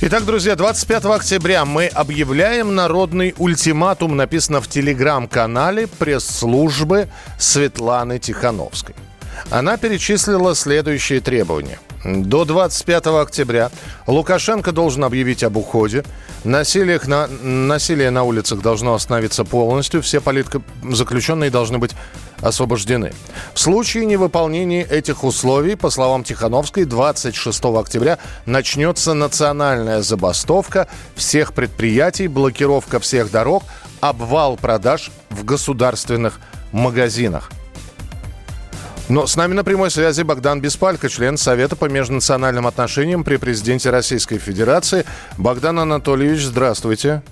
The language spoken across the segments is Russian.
Итак, друзья, 25 октября мы объявляем народный ультиматум, написано в телеграм-канале пресс-службы Светланы Тихановской. Она перечислила следующие требования. До 25 октября Лукашенко должен объявить об уходе. Насилие на, насилие на улицах должно остановиться полностью. Все политзаключенные должны быть освобождены. В случае невыполнения этих условий, по словам Тихановской, 26 октября начнется национальная забастовка всех предприятий, блокировка всех дорог, обвал продаж в государственных магазинах. Но с нами на прямой связи Богдан Беспалько, член Совета по межнациональным отношениям при президенте Российской Федерации. Богдан Анатольевич, здравствуйте.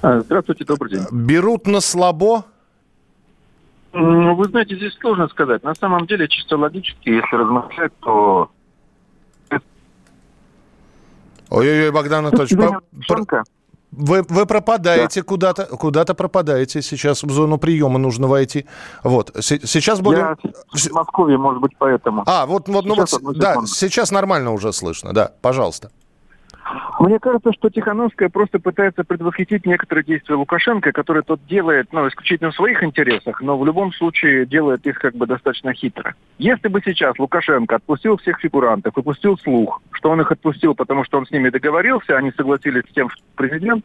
А, Здравствуйте, добрый день. Берут на слабо? М, Вы знаете, здесь сложно сказать. На самом деле, чисто логически, если размышлять, то... Ой-ой-ой, Богдан Анатольевич, по- вы, вы пропадаете куда-то, куда-то пропадаете. Сейчас в зону приема нужно войти. Вот, се- сейчас более... Я в Москве, может быть, поэтому. А, вот, вот, ну вот, Сейчас, да, секунду. сейчас нормально уже слышно, да, пожалуйста. Мне кажется, что Тихановская просто пытается предвосхитить некоторые действия Лукашенко, которые тот делает, ну, исключительно в своих интересах, но в любом случае делает их как бы достаточно хитро. Если бы сейчас Лукашенко отпустил всех фигурантов и пустил слух, что он их отпустил, потому что он с ними договорился, они согласились с тем, что президент,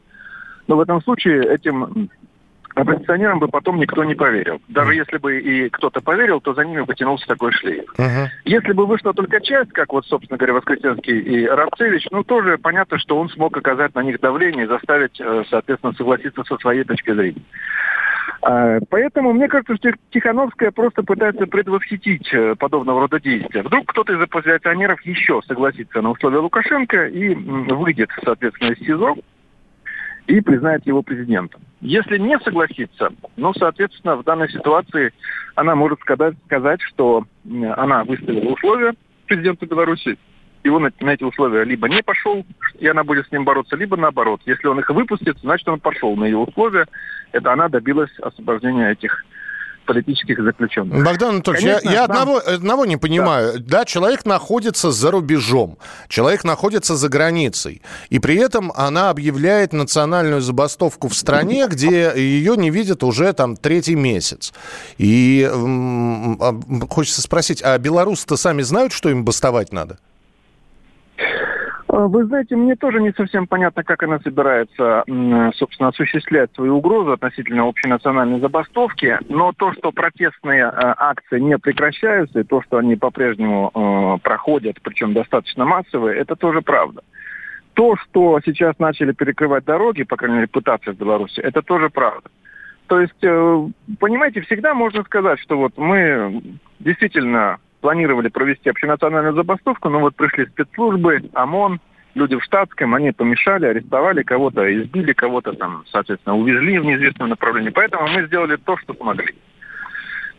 но в этом случае этим оппозиционерам бы потом никто не поверил. Даже если бы и кто-то поверил, то за ними бы тянулся такой шлейф. Мгм. Если бы вышла только часть, как вот, собственно говоря, Воскресенский и Рабцевич, ну, тоже понятно, что он смог оказать на них давление и заставить, э, соответственно, согласиться со своей точки зрения. А, Поэтому мне кажется, что Тихановская просто пытается предвосхитить э, подобного рода действия. Вдруг кто-то из оппозиционеров еще согласится на условия Лукашенко и выйдет, соответственно, из СИЗО и признает его президентом. Если не согласится, ну, соответственно, в данной ситуации она может сказать, сказать что она выставила условия президенту Беларуси, и он на эти условия либо не пошел, и она будет с ним бороться, либо наоборот. Если он их выпустит, значит, он пошел на ее условия. Это она добилась освобождения этих политических заключенных. Богдан Анатольевич, я, Конечно, я там- одного, одного не понимаю. Да. человек находится за рубежом, человек находится за границей, и при этом она объявляет национальную забастовку в стране, где ее не видят уже там третий месяц. И м, а, хочется спросить, а белорусы-то сами знают, что им бастовать надо? А, Вы знаете, мне тоже не совсем понятно, как она собирается, собственно, осуществлять свою угрозу относительно общенациональной забастовки, но то, что протестные э, акции не прекращаются, и то, что они по-прежнему э, проходят, причем достаточно массовые, это тоже правда. То, что сейчас начали перекрывать дороги, по крайней мере, пытаться в Беларуси, это тоже правда. То есть, э, понимаете, всегда можно сказать, что вот мы действительно планировали провести общенациональную забастовку, но вот пришли спецслужбы, ОМОН, люди в штатском, они помешали, арестовали кого-то, избили кого-то там, соответственно, увезли в неизвестном направлении. Поэтому мы сделали то, что смогли.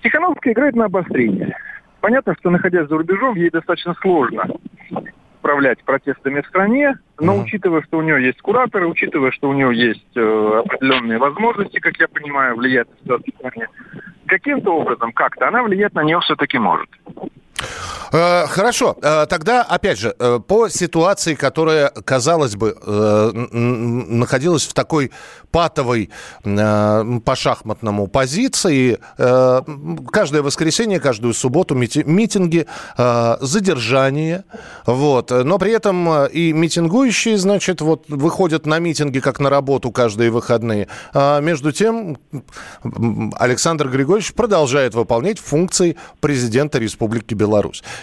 Тихановская играет на обострение. Понятно, что находясь за рубежом, ей достаточно сложно управлять протестами в стране, но учитывая, что у нее есть кураторы, учитывая, что у нее есть э, определенные возможности, как я понимаю, влиять на ситуацию в стране, каким-то образом, как-то она влиять на нее все-таки может. Э, Хорошо, Э, тогда, опять же, э, по ситуации, которая, казалось бы, находилась в такой патовой по шахматному позиции, каждое воскресенье, каждую субботу мити- митинги, задержания, вот, но при этом и митингующие, значит, вот выходят на митинги как на работу каждые выходные, а между тем Александр Григорьевич продолжает выполнять функции президента Республики Беларусь.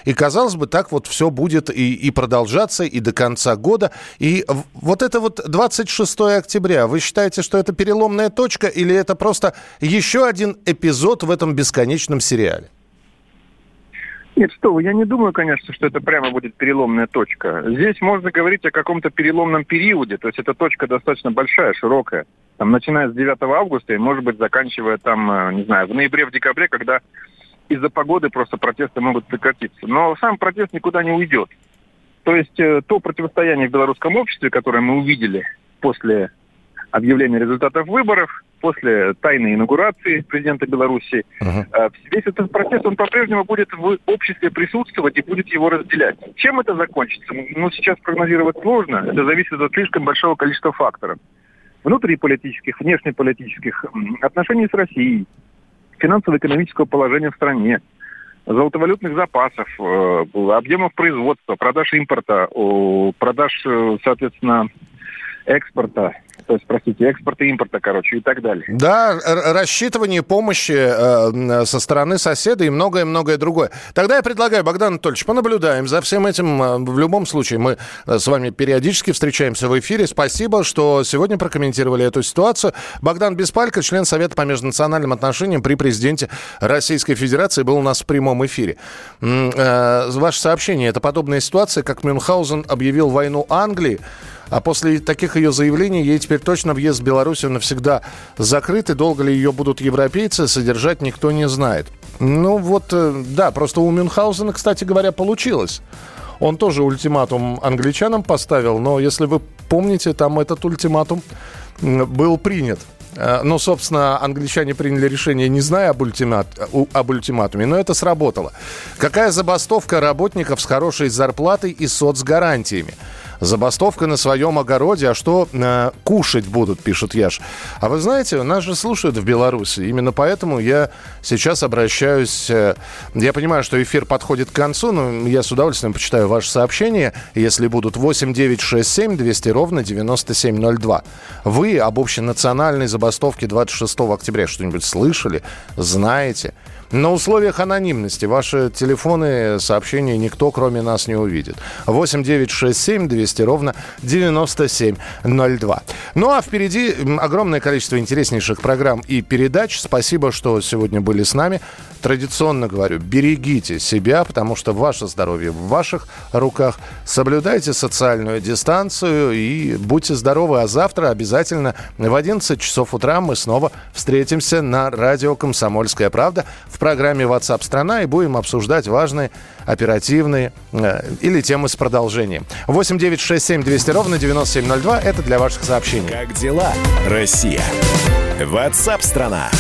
И, казалось бы, так вот все будет и, и продолжаться и до конца года. И вот это вот 26 октября, вы считаете, что это переломная точка или это просто еще один эпизод в этом бесконечном сериале? Нет, что вы, я не думаю, конечно, что это прямо будет переломная точка. Здесь можно говорить о каком-то переломном периоде, то есть эта точка достаточно большая, широкая. Там, начиная с 9 августа и, может быть, заканчивая там, э, не знаю, в ноябре, в декабре, когда из-за погоды просто протесты могут прекратиться. Но сам протест никуда не уйдет. То есть э, то противостояние в белорусском обществе, которое мы увидели после объявления результатов выборов, после тайной инаугурации президента Беларуси. Uh-huh. Весь этот процесс, он по-прежнему будет в обществе присутствовать и будет его разделять. Чем это закончится? Ну, сейчас прогнозировать сложно. Это зависит от слишком большого количества факторов. Внутриполитических, внешнеполитических, отношений с Россией, финансово-экономического положения в стране, золотовалютных запасов, э, объемов производства, продаж импорта, продаж, э, соответственно, экспорта, то есть, простите, экспорта, импорта, короче, и так далее. Да, рассчитывание помощи э, со стороны соседа и многое-многое другое. Тогда я предлагаю, Богдан Анатольевич, понаблюдаем за всем этим. Э, в любом случае, мы э, с вами периодически встречаемся в эфире. Спасибо, что сегодня прокомментировали эту ситуацию. Богдан Беспалько, член Совета по межнациональным отношениям при президенте Российской Федерации, был у нас в прямом эфире. Э, ваше сообщение, это подобная ситуация, как Мюнхгаузен объявил войну Англии. А после таких ее заявлений ей теперь точно въезд в Белоруссию навсегда закрыт, и долго ли ее будут европейцы содержать, никто не знает. Ну вот, э, да, просто у Мюнхгаузена, кстати говоря, получилось. Он тоже ультиматум англичанам поставил, но если вы помните, там этот ультиматум был принят. Ну, собственно, англичане приняли решение, не зная об, ультимат, об ультиматуме, но это сработало. Какая забастовка работников с хорошей зарплатой и соцгарантиями? Забастовка на своем огороде, а что э, кушать будут, пишет Яш. А вы знаете, нас же слушают в Беларуси. Именно поэтому я сейчас обращаюсь... Э, я понимаю, что эфир подходит к концу, но я с удовольствием почитаю ваши сообщения, если будут 8 9 6 7 200 ровно 9702. Вы об общенациональной забастовке 26 октября что-нибудь слышали, знаете? На условиях анонимности ваши телефоны, сообщения никто, кроме нас, не увидит. 8 9 6 7 200 ровно 9702. Ну а впереди огромное количество интереснейших программ и передач. Спасибо, что сегодня были с нами. Традиционно говорю, берегите себя, потому что ваше здоровье в ваших руках. Соблюдайте социальную дистанцию и будьте здоровы. А завтра обязательно в 11 часов утра мы снова встретимся на радио «Комсомольская правда» в программе WhatsApp страна и будем обсуждать важные оперативные э, или темы с продолжением. 8 9 6 7 200 ровно 9702. Это для ваших сообщений. Как дела, Россия? WhatsApp страна.